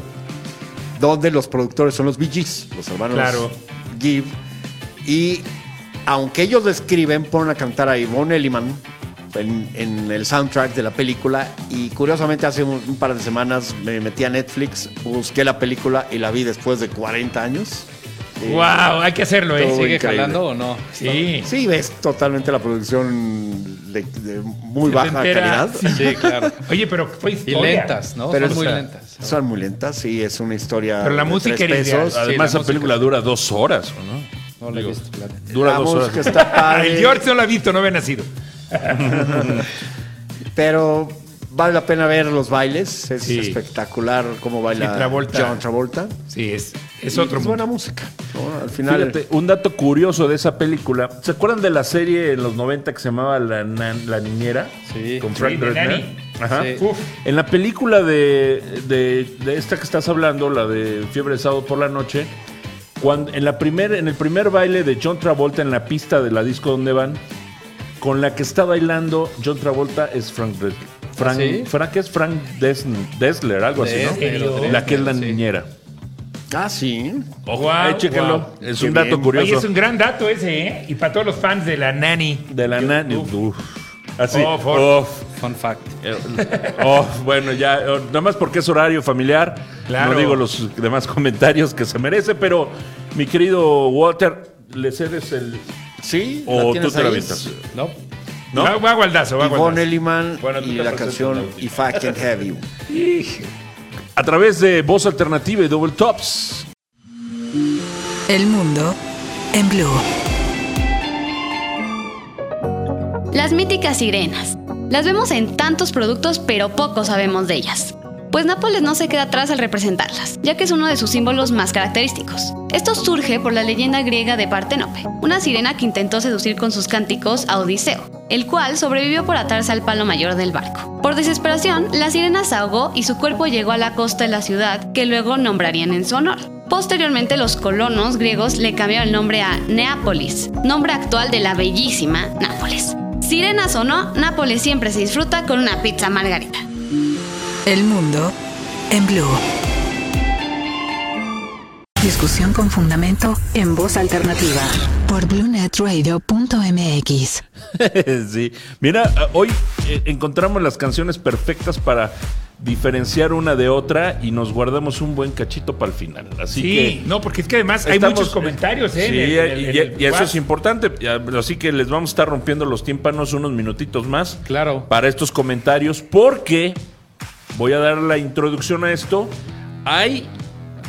[SPEAKER 5] donde los productores son los Bee Gees, los hermanos
[SPEAKER 3] Claro.
[SPEAKER 5] Gibb. Y aunque ellos lo escriben, ponen a cantar a Yvonne Elliman en, en el soundtrack de la película. Y curiosamente, hace un, un par de semanas me metí a Netflix, busqué la película y la vi después de 40 años. Eh,
[SPEAKER 3] Wow, hay que hacerlo, ¿eh?
[SPEAKER 4] ¿Sigue
[SPEAKER 5] increíble.
[SPEAKER 4] jalando o no?
[SPEAKER 3] Sí.
[SPEAKER 5] Sí, ves totalmente la producción de, de muy baja calidad.
[SPEAKER 4] Sí, claro.
[SPEAKER 3] Oye, pero fue
[SPEAKER 4] Y
[SPEAKER 3] historia.
[SPEAKER 4] lentas, ¿no?
[SPEAKER 5] Pero
[SPEAKER 4] Son muy lentas.
[SPEAKER 5] Son muy lentas, sí, es una historia.
[SPEAKER 3] Pero la
[SPEAKER 5] de
[SPEAKER 3] música
[SPEAKER 5] tres
[SPEAKER 3] era ideal.
[SPEAKER 5] pesos.
[SPEAKER 2] Además,
[SPEAKER 4] la música.
[SPEAKER 2] película dura dos horas, ¿o ¿no?
[SPEAKER 4] No le he
[SPEAKER 2] Digo,
[SPEAKER 4] visto, la.
[SPEAKER 2] Dura
[SPEAKER 5] la
[SPEAKER 2] dos horas.
[SPEAKER 5] está padre.
[SPEAKER 3] El George no la ha visto, no había nacido.
[SPEAKER 5] Pero vale la pena ver los bailes. Es
[SPEAKER 3] Sí.
[SPEAKER 5] espectacular cómo baila
[SPEAKER 3] Sí, Travolta.
[SPEAKER 5] John Travolta.
[SPEAKER 3] Sí, es, es otro
[SPEAKER 5] es
[SPEAKER 3] mundo.
[SPEAKER 5] buena música. ¿no? Al final.
[SPEAKER 2] Fíjate, un dato curioso de esa película. ¿Se acuerdan de la serie en los 90 que se llamaba La, Nan- La Niñera?
[SPEAKER 4] Sí.
[SPEAKER 2] Con Frank
[SPEAKER 3] Sí.
[SPEAKER 2] Ajá.
[SPEAKER 4] Sí.
[SPEAKER 3] Uf,
[SPEAKER 2] En la película de, de- de esta que estás hablando, la de Fiebre de Sábado por la Noche, cuando, en, la primer, en el primer baile de John Travolta en la pista de la disco donde van, con la que está bailando John Travolta es Frank Dresler. Frank,
[SPEAKER 4] ¿Sí?
[SPEAKER 2] Frank es Frank Des- Dessler, algo así, ¿no?
[SPEAKER 3] Dessler,
[SPEAKER 2] La que es la
[SPEAKER 4] sí.
[SPEAKER 2] niñera.
[SPEAKER 5] Ah, sí.
[SPEAKER 2] Ojo,
[SPEAKER 3] Wow,
[SPEAKER 2] ahí chéquenlo.
[SPEAKER 3] wow.
[SPEAKER 2] Es
[SPEAKER 5] Qué
[SPEAKER 2] un dato
[SPEAKER 5] bien.
[SPEAKER 2] curioso.
[SPEAKER 3] Oye, es un gran dato ese, ¿eh? Y para todos los fans de la Nani.
[SPEAKER 2] De la nani. Uf. Así.
[SPEAKER 3] Oh, for-
[SPEAKER 2] Uf.
[SPEAKER 4] Fun fact.
[SPEAKER 2] Eh, oh, bueno, ya, oh, nada más porque es horario familiar.
[SPEAKER 3] Claro.
[SPEAKER 2] No digo los demás comentarios que se merece, pero mi querido Walter, ¿le cedes el.
[SPEAKER 5] Sí.
[SPEAKER 2] o
[SPEAKER 5] ¿la
[SPEAKER 2] tú te la avientas?
[SPEAKER 4] ¿No?
[SPEAKER 2] ¿No?
[SPEAKER 3] Va, va a Gualdazo, va a.
[SPEAKER 5] Elliman
[SPEAKER 2] Bueno, tú
[SPEAKER 5] y la canción. If I Can't Have You.
[SPEAKER 2] A través de Voz Alternativa y Double Tops.
[SPEAKER 1] El mundo en blue.
[SPEAKER 6] Las míticas sirenas. Las vemos en tantos productos, pero poco sabemos de ellas. Pues Nápoles no se queda atrás al representarlas, ya que es uno de sus símbolos más característicos. Esto surge por la leyenda griega de Parténope, una sirena que intentó seducir con sus cánticos a Odiseo, el cual sobrevivió por atarse al palo mayor del barco. Por desesperación, la sirena se ahogó y su cuerpo llegó a la costa de la ciudad, que luego nombrarían en su honor. Posteriormente los colonos griegos le cambiaron el nombre a Neápolis, nombre actual de la bellísima Nápoles. Sirenas o no, Nápoles siempre se disfruta con una pizza margarita.
[SPEAKER 1] El mundo en blue. Discusión con fundamento en voz alternativa por bluenetradio.mx.
[SPEAKER 2] sí. Mira, hoy eh, encontramos las canciones perfectas para diferenciar una de otra y nos guardamos un buen cachito para el final. Así
[SPEAKER 3] Sí,
[SPEAKER 2] que
[SPEAKER 3] no, porque es que además hay muchos comentarios, ¿eh? en
[SPEAKER 2] Sí,
[SPEAKER 3] el- en el-
[SPEAKER 2] y,
[SPEAKER 3] en
[SPEAKER 2] y-
[SPEAKER 3] el
[SPEAKER 2] y eso es importante. Así que les vamos a estar rompiendo los tímpanos unos minutitos más
[SPEAKER 4] Claro.
[SPEAKER 2] para estos comentarios porque voy a dar la introducción a esto. Hay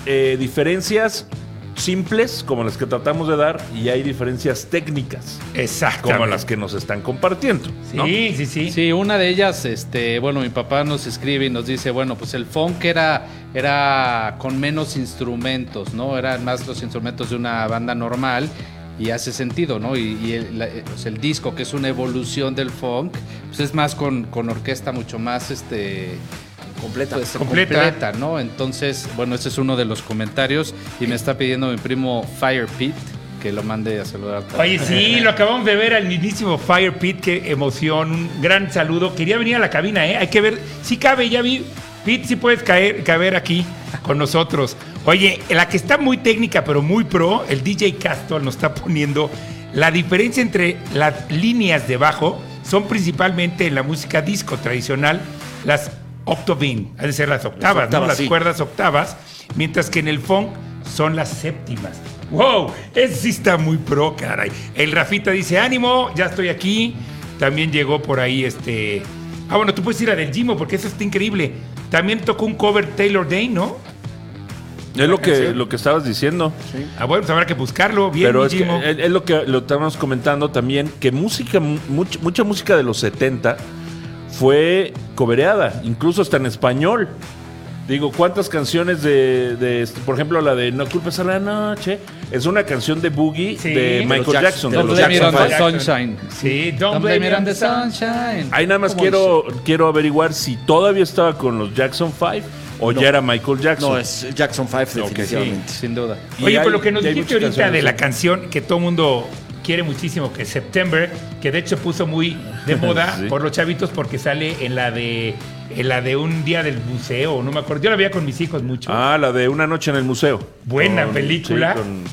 [SPEAKER 2] eh, diferencias simples como las que tratamos de dar y hay diferencias técnicas
[SPEAKER 3] Exactamente.
[SPEAKER 2] como las que nos están compartiendo. ¿no?
[SPEAKER 3] Sí, sí, sí.
[SPEAKER 4] Sí, una de ellas, este, bueno, mi papá nos escribe y nos dice, bueno, pues el funk era, era con menos instrumentos, ¿no? Eran más los instrumentos de una banda normal y hace sentido, ¿no? Y, y el, la- pues el disco, que es una evolución del funk, pues es más con, con orquesta mucho más, este...
[SPEAKER 5] Completa.
[SPEAKER 4] pues,
[SPEAKER 3] Completa.
[SPEAKER 4] completa, ¿no? Entonces, bueno, ese es uno de los comentarios y me está pidiendo mi primo Fire Pit que lo mande a saludar.
[SPEAKER 3] Oye, sí, lo acabamos de ver al mismísimo Fire Pit, qué emoción, un gran saludo. Quería venir a la cabina, ¿eh? Hay que ver, si cabe, ya vi. Pete, si puedes caer, caber aquí con nosotros. Oye, la que está muy técnica, pero muy pro, el DJ Castol nos está poniendo la diferencia entre las líneas de bajo son principalmente en la música disco tradicional, las octavine, es decir, las octavas,
[SPEAKER 5] octavas,
[SPEAKER 3] ¿no? Las
[SPEAKER 5] sí.
[SPEAKER 3] cuerdas octavas, mientras que en el funk son las séptimas. ¡Wow! Ese sí está muy pro, caray. El Rafita dice, ánimo, ya estoy aquí. También llegó por ahí este... Ah, bueno, tú puedes ir a Del Gimo porque eso está increíble. También tocó un cover Taylor Dane, ¿no?
[SPEAKER 2] Es lo que, lo que estabas diciendo.
[SPEAKER 3] Ah, bueno, pues habrá que buscarlo. Bien,
[SPEAKER 2] Pero es, que es, es lo que lo estábamos comentando también, que música, mu- mucha, mucha música de los 70 fue cobereada, incluso hasta en español. Digo, ¿cuántas canciones de, de, este, por ejemplo, la de No culpes a la noche? Es una canción de Boogie
[SPEAKER 3] Sí.
[SPEAKER 2] de
[SPEAKER 3] De
[SPEAKER 2] Michael
[SPEAKER 5] los
[SPEAKER 2] Jackson.
[SPEAKER 5] Jackson,
[SPEAKER 2] de
[SPEAKER 4] Don't
[SPEAKER 2] los
[SPEAKER 4] blame it
[SPEAKER 2] Jackson
[SPEAKER 4] on the
[SPEAKER 2] Five.
[SPEAKER 4] sunshine.
[SPEAKER 3] Sí,
[SPEAKER 4] Don't blame it on the sunshine.
[SPEAKER 2] Ahí nada más
[SPEAKER 4] ¿Cómo
[SPEAKER 2] quiero, quiero averiguar si todavía estaba con los Jackson 5 o
[SPEAKER 5] No.
[SPEAKER 2] ya era Michael Jackson.
[SPEAKER 5] No, es Jackson 5 definitivamente.
[SPEAKER 4] Sin duda.
[SPEAKER 3] Oye, por lo que nos dijiste ahorita de la canción que todo el mundo quiere muchísimo, que es September, que de hecho puso muy de moda
[SPEAKER 2] Sí.
[SPEAKER 3] por los chavitos porque sale en la de en la de un día del museo, no me acuerdo. Yo la veía con mis hijos mucho.
[SPEAKER 2] Ah, la de Una noche en el museo.
[SPEAKER 3] Buena
[SPEAKER 2] Con-
[SPEAKER 3] película.
[SPEAKER 2] sí, con-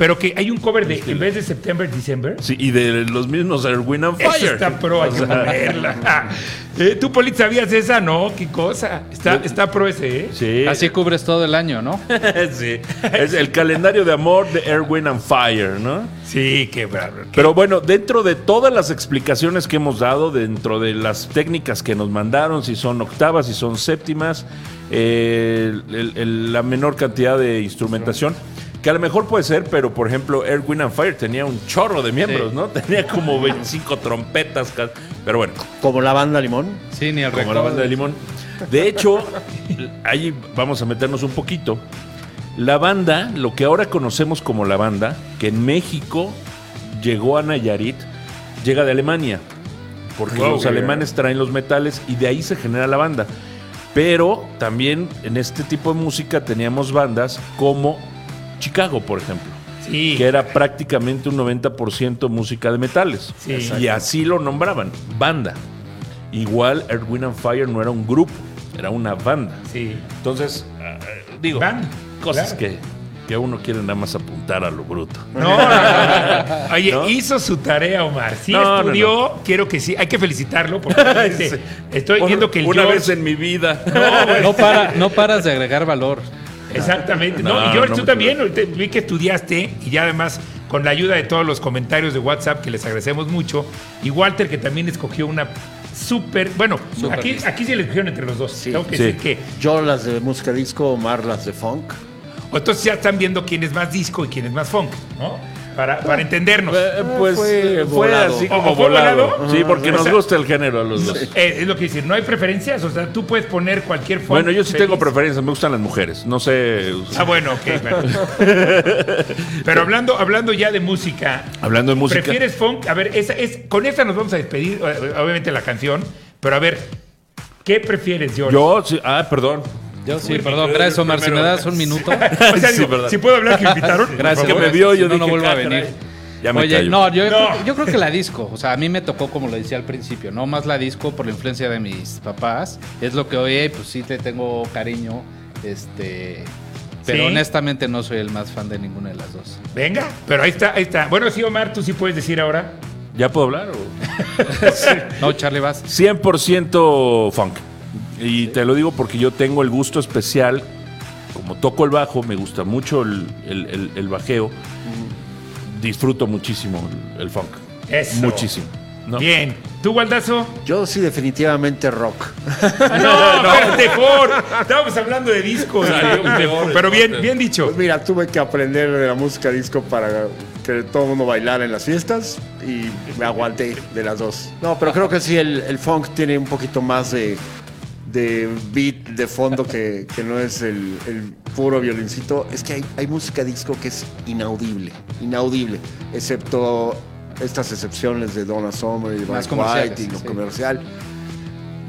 [SPEAKER 3] Pero que hay un cover de, en vez de September, December.
[SPEAKER 2] sí, y de los mismos Erwin and
[SPEAKER 3] Esa
[SPEAKER 2] Fire.
[SPEAKER 3] está pro, hay
[SPEAKER 2] O
[SPEAKER 3] que
[SPEAKER 2] sea,
[SPEAKER 3] ponerla. Eh, ¿Tú, Polit, sabías esa? No, qué cosa. Está, está pro ese, ¿eh?
[SPEAKER 2] Sí.
[SPEAKER 4] Así cubres todo el año, ¿no?
[SPEAKER 2] sí. Es el calendario de amor de Erwin and Fire, ¿no?
[SPEAKER 3] Sí, qué bárbaro.
[SPEAKER 2] Pero bueno, dentro de todas las explicaciones que hemos dado, dentro de las técnicas que nos mandaron, si son octavas, si son séptimas, eh, el- el- la menor cantidad de instrumentación, que a lo mejor puede ser, pero por ejemplo, Erwin and Fire tenía un chorro de miembros,
[SPEAKER 4] Sí.
[SPEAKER 2] ¿no? Tenía como 25 trompetas, pero bueno,
[SPEAKER 5] Como la banda Limón.
[SPEAKER 4] Sí, ni el
[SPEAKER 2] como la banda de limón. De hecho, ahí vamos a meternos un poquito. La banda, lo que ahora conocemos como la banda, que en México llegó a Nayarit, llega de Alemania. Porque
[SPEAKER 3] Wow,
[SPEAKER 2] los
[SPEAKER 3] yeah.
[SPEAKER 2] alemanes traen los metales y de ahí se genera la banda. Pero también en este tipo de música teníamos bandas como Chicago, por ejemplo
[SPEAKER 3] Sí.
[SPEAKER 2] que era prácticamente un 90% música de metales.
[SPEAKER 3] Sí.
[SPEAKER 2] Y así lo nombraban, banda. Igual Earth, and Fire no era un grupo, era una banda.
[SPEAKER 3] Sí.
[SPEAKER 2] Entonces, ah, digo,
[SPEAKER 3] Banda,
[SPEAKER 2] cosas
[SPEAKER 3] claro.
[SPEAKER 2] que, que uno quiere nada más apuntar a lo bruto.
[SPEAKER 3] No, no, no, no. Oye,
[SPEAKER 2] ¿No?
[SPEAKER 3] hizo su tarea, Omar. Sí
[SPEAKER 2] No, no,
[SPEAKER 3] estudió, quiero que sí. Hay que felicitarlo porque
[SPEAKER 2] Sí.
[SPEAKER 3] estoy
[SPEAKER 2] Por-
[SPEAKER 3] viendo que el
[SPEAKER 2] Una
[SPEAKER 3] George-
[SPEAKER 2] vez en mi vida.
[SPEAKER 4] No, para, no paras de agregar valor.
[SPEAKER 3] Exactamente. No,
[SPEAKER 2] No,
[SPEAKER 3] y George,
[SPEAKER 2] no
[SPEAKER 3] tú también, ahorita vi que estudiaste y ya además con la ayuda de todos los comentarios de WhatsApp que les agradecemos mucho. Y Walter que también escogió una súper, bueno, aquí,
[SPEAKER 4] lista.
[SPEAKER 3] aquí se le escogieron entre los dos.
[SPEAKER 5] Sí.
[SPEAKER 3] Tengo que
[SPEAKER 2] Sí.
[SPEAKER 3] decir que
[SPEAKER 5] Yo las de música disco, Omar las de funk.
[SPEAKER 3] entonces ya están viendo quién es más disco y quién es más funk, ¿no? Para, para entendernos.
[SPEAKER 2] Eh, Pues
[SPEAKER 5] fue
[SPEAKER 2] fue,
[SPEAKER 5] volado.
[SPEAKER 2] así
[SPEAKER 3] ¿O-
[SPEAKER 2] como volado.
[SPEAKER 3] volado?
[SPEAKER 2] Sí, porque
[SPEAKER 3] O
[SPEAKER 2] nos
[SPEAKER 3] sea-
[SPEAKER 2] gusta el género a los dos.
[SPEAKER 3] Eh, es lo que decir, no hay preferencias, o sea, tú puedes poner cualquier funk.
[SPEAKER 2] Bueno, yo sí
[SPEAKER 3] feliz.
[SPEAKER 2] tengo preferencias, me gustan las mujeres. No sé.
[SPEAKER 3] Ah, bueno, ok. bueno. Pero hablando, hablando ya de música,
[SPEAKER 2] Hablando de música.
[SPEAKER 3] ¿prefieres funk? A ver, esa es, con esa nos vamos a despedir, eh, obviamente la canción, pero a ver, ¿qué prefieres, George?
[SPEAKER 2] Yo, sí, ah, perdón.
[SPEAKER 4] Yo sí, perdón, gracias Omar. Si me das un minuto.
[SPEAKER 3] O sea,
[SPEAKER 2] Sí,
[SPEAKER 3] digo,
[SPEAKER 2] verdad.
[SPEAKER 3] si puedo hablar que invitaron.
[SPEAKER 4] Gracias.
[SPEAKER 2] que me vio, yo
[SPEAKER 4] no, vuelvo a
[SPEAKER 2] "Ah,
[SPEAKER 4] venir.
[SPEAKER 2] caray". Ya me
[SPEAKER 4] Oye,
[SPEAKER 2] callo.
[SPEAKER 4] no yo,
[SPEAKER 3] No.
[SPEAKER 4] Creo, yo creo que la disco, o sea, a mí me tocó, como lo decía al principio, no más la disco por la influencia de mis papás. Es lo que oye, y pues sí te tengo cariño. Este. Pero
[SPEAKER 3] Sí.
[SPEAKER 4] honestamente no soy el más fan de ninguna de las dos.
[SPEAKER 3] Venga, pero ahí está, ahí está. Bueno, sí, Omar, tú sí puedes decir ahora.
[SPEAKER 2] ¿Ya puedo hablar? o?
[SPEAKER 4] No, Charlie, vas.
[SPEAKER 2] 100% funk. Y te lo digo porque yo tengo el gusto especial, como toco el bajo, me gusta mucho el, el- el- el bajeo, disfruto muchísimo el, el funk.
[SPEAKER 3] Eso.
[SPEAKER 2] Muchísimo. ¿no?
[SPEAKER 3] Bien. ¿Tú, Waldazo?
[SPEAKER 5] Yo sí, definitivamente rock.
[SPEAKER 3] No, no, espérate, Ford. Estábamos hablando de disco.
[SPEAKER 2] Salió
[SPEAKER 3] y-
[SPEAKER 2] peor,
[SPEAKER 3] pero bien, bien dicho.
[SPEAKER 5] Pues mira, tuve que aprender de la música disco para que todo el mundo bailara en las fiestas y me aguanté de las dos. No, pero creo que sí, el, el funk tiene un poquito más de, de beat de fondo que, que no es el, el puro violincito. Es que hay, hay música disco que es inaudible, inaudible, excepto estas excepciones de Donna Summer y
[SPEAKER 4] comerciales,
[SPEAKER 5] White y lo
[SPEAKER 4] sí.
[SPEAKER 5] comercial.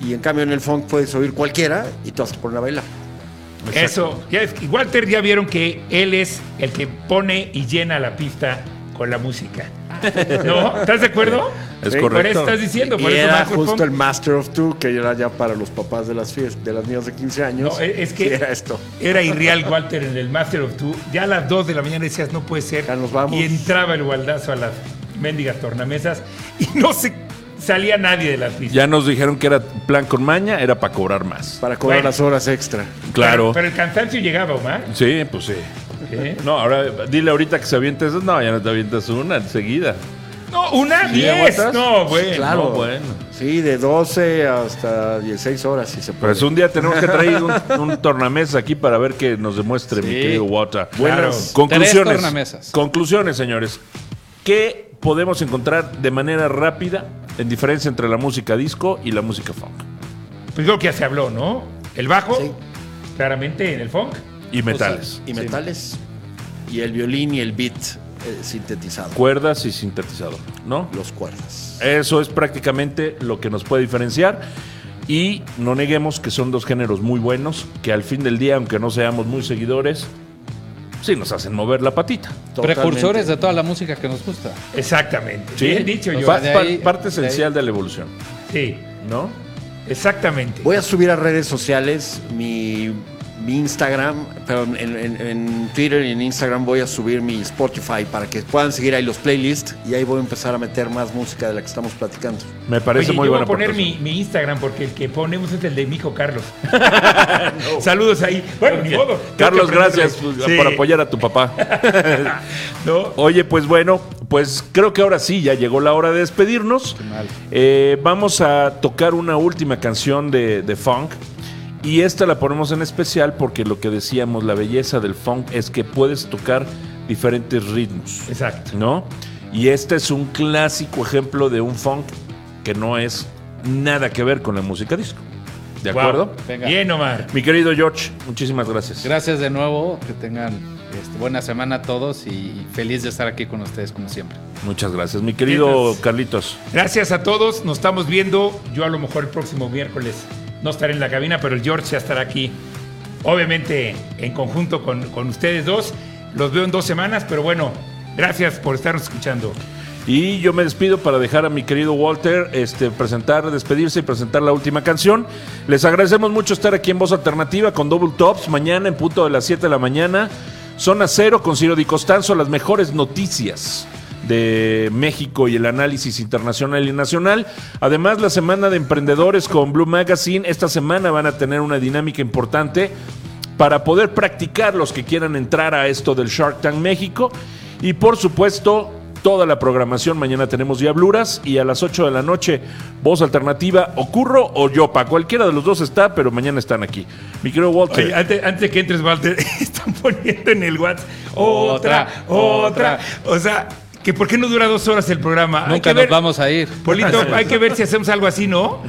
[SPEAKER 5] Y en cambio en el funk puedes oír cualquiera y te vas a poner a bailar.
[SPEAKER 3] Eso. Y Walter ya vieron que él es el que pone y llena la pista con la música. ¿No? ¿Estás de acuerdo?
[SPEAKER 2] Es
[SPEAKER 5] Sí,
[SPEAKER 3] Por
[SPEAKER 2] correcto.
[SPEAKER 3] eso estás diciendo, por
[SPEAKER 5] y
[SPEAKER 3] eso
[SPEAKER 5] era justo el Master of Two, que era ya para los papás de las fiestas, de las niñas de 15 años.
[SPEAKER 3] No, es que-
[SPEAKER 5] era esto.
[SPEAKER 3] Era irreal Walter en el Master of Two. Ya a las 2 de la mañana decías, no puede ser.
[SPEAKER 5] Ya nos vamos.
[SPEAKER 3] Y entraba el gualdazo a las mendigas tornamesas y no se salía nadie de las pistas.
[SPEAKER 2] Ya nos dijeron que era plan con maña, era para cobrar más.
[SPEAKER 5] Para cobrar
[SPEAKER 3] Bueno.
[SPEAKER 5] las horas extra.
[SPEAKER 2] Claro.
[SPEAKER 3] Pero, pero el cansancio llegaba, Omar.
[SPEAKER 2] Sí, pues sí.
[SPEAKER 3] ¿Eh?
[SPEAKER 2] No, ahora dile ahorita que se avientes. No, ya no te avientas una enseguida.
[SPEAKER 3] No, una
[SPEAKER 2] ¿Sí
[SPEAKER 3] 10.
[SPEAKER 2] aguantas?
[SPEAKER 3] No, bueno.
[SPEAKER 5] Claro.
[SPEAKER 2] No, bueno.
[SPEAKER 5] Sí, de 12 hasta 16 horas, si se puede.
[SPEAKER 2] Pues un día tenemos que traer un, un tornamesa aquí para ver que nos demuestre, mi
[SPEAKER 4] Sí.
[SPEAKER 2] querido Wata.
[SPEAKER 3] Claro.
[SPEAKER 4] Tres
[SPEAKER 2] Conclusiones.
[SPEAKER 4] tornamesas.
[SPEAKER 2] Conclusiones, señores. ¿Qué podemos encontrar de manera rápida en diferencia entre la música disco y la música funk?
[SPEAKER 3] Pues creo que ya se habló, ¿no? El bajo,
[SPEAKER 5] Sí.
[SPEAKER 3] claramente en el funk.
[SPEAKER 2] Y metales.
[SPEAKER 5] Y metales. Y el violín y el beat eh, sintetizado.
[SPEAKER 2] Cuerdas y sintetizador, ¿no?
[SPEAKER 5] Los cuerdas.
[SPEAKER 2] Eso es prácticamente lo que nos puede diferenciar. Y no neguemos que son dos géneros muy buenos, que al fin del día, aunque no seamos muy seguidores, sí nos hacen mover la patita.
[SPEAKER 5] Totalmente.
[SPEAKER 4] Precursores de toda la música que nos gusta.
[SPEAKER 3] Exactamente.
[SPEAKER 2] Sí,
[SPEAKER 3] Bien dicho yo.
[SPEAKER 2] Pa-
[SPEAKER 4] de ahí-
[SPEAKER 2] parte
[SPEAKER 4] de
[SPEAKER 2] esencial de la evolución,
[SPEAKER 3] Sí,
[SPEAKER 2] ¿no?
[SPEAKER 3] exactamente.
[SPEAKER 5] Voy a subir a redes sociales mi, mi Instagram, pero en, en- en Twitter y en Instagram voy a subir mi Spotify para que puedan seguir ahí los playlists y ahí voy a empezar a meter más música de la que estamos platicando.
[SPEAKER 2] Me parece
[SPEAKER 3] Oye,
[SPEAKER 2] muy
[SPEAKER 3] yo voy
[SPEAKER 2] buena
[SPEAKER 3] a poner mi, Instagram porque el que ponemos es el de mi hijo Carlos. Saludos ahí. Bueno, ni modo.
[SPEAKER 2] Carlos, gracias
[SPEAKER 3] Sí.
[SPEAKER 2] por apoyar a tu papá.
[SPEAKER 3] ¿No?
[SPEAKER 2] Oye, pues bueno, pues creo que ahora sí ya llegó la hora de despedirnos. Eh, vamos a tocar una última canción de, de funk. Y esta la ponemos en especial porque lo que decíamos, la belleza del funk es que puedes tocar diferentes ritmos.
[SPEAKER 3] Exacto.
[SPEAKER 2] ¿No? Y este es un clásico ejemplo de un funk que no es nada que ver con la música disco. ¿De
[SPEAKER 3] Wow.
[SPEAKER 2] acuerdo?
[SPEAKER 4] Venga.
[SPEAKER 3] Bien, Omar.
[SPEAKER 2] Mi querido George, muchísimas gracias.
[SPEAKER 4] Gracias de nuevo, que tengan este, buena semana a todos y feliz de estar aquí con ustedes como siempre.
[SPEAKER 2] Muchas gracias. Mi querido Carlitos.
[SPEAKER 3] Gracias a todos. Nos estamos viendo. Yo a lo mejor el próximo miércoles no estaré en la cabina, pero el George ya estará aquí. Obviamente en conjunto con, con ustedes dos. Los veo en dos semanas, pero bueno, gracias por estarnos escuchando.
[SPEAKER 2] Y yo me despido para dejar a mi querido Walter este, presentar, despedirse y presentar la última canción. Les agradecemos mucho estar aquí en Voz Alternativa con Double Tops mañana en punto de las 7 de la mañana. Zona Cero con Ciro Di Costanzo, las mejores noticias de México y el análisis internacional y nacional. Además, la semana de emprendedores con Blue Magazine. Esta semana van a tener una dinámica importante para poder practicar los que quieran entrar a esto del Shark Tank México. Y por supuesto, toda la programación. Mañana tenemos Diabluras y a las 8 de la noche, voz alternativa, o Curro o Yopa. Cualquiera de los dos está, pero mañana están aquí. Mi querido Walter.
[SPEAKER 3] Oye, antes, antes que entres, Walter, están poniendo en el WhatsApp otra,
[SPEAKER 4] Otra,
[SPEAKER 3] otra.
[SPEAKER 4] otra.
[SPEAKER 3] O sea, que por qué no dura dos horas el programa. Hay
[SPEAKER 4] Nunca
[SPEAKER 3] que
[SPEAKER 4] nos
[SPEAKER 3] ver,
[SPEAKER 4] vamos a ir.
[SPEAKER 3] Polito, hay que ver si hacemos algo así, ¿no?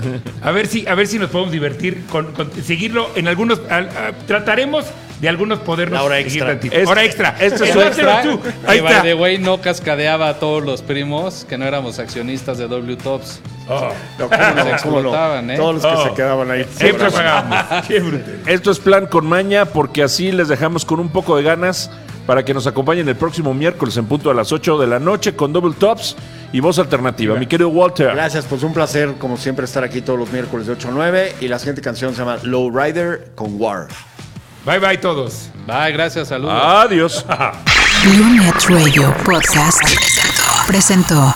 [SPEAKER 3] A ver si, a ver si nos podemos divertir con, con- seguirlo en algunos. al- a- trataremos de algunos podernos
[SPEAKER 5] La hora
[SPEAKER 3] seguir
[SPEAKER 5] extra.
[SPEAKER 3] tantito.
[SPEAKER 2] Es-
[SPEAKER 3] hora extra.
[SPEAKER 2] esto es
[SPEAKER 3] of Two. Ahí
[SPEAKER 4] que by
[SPEAKER 3] está.
[SPEAKER 4] the way no cascadeaba a todos los primos que no éramos accionistas de W Tops.
[SPEAKER 3] Oh,
[SPEAKER 5] No, ¿cómo no?
[SPEAKER 4] Se
[SPEAKER 5] ¿Cómo no?
[SPEAKER 4] explotaban, ¿eh?
[SPEAKER 5] Todos los que
[SPEAKER 3] Oh.
[SPEAKER 5] se quedaban ahí.
[SPEAKER 3] siempre pagábamos. Qué bruto.
[SPEAKER 2] Esto es plan con maña porque así les dejamos con un poco de ganas para que nos acompañen el próximo miércoles en punto a las 8 de la noche con Double Tops y voz alternativa. Mi querido Walter.
[SPEAKER 5] Gracias, pues un placer como siempre estar aquí todos los miércoles de 8 a 9 y la siguiente canción se llama Low Rider con War.
[SPEAKER 3] Bye bye todos.
[SPEAKER 4] Bye, gracias, saludos.
[SPEAKER 2] Adiós.
[SPEAKER 1] Blue Net Radio Podcast presentó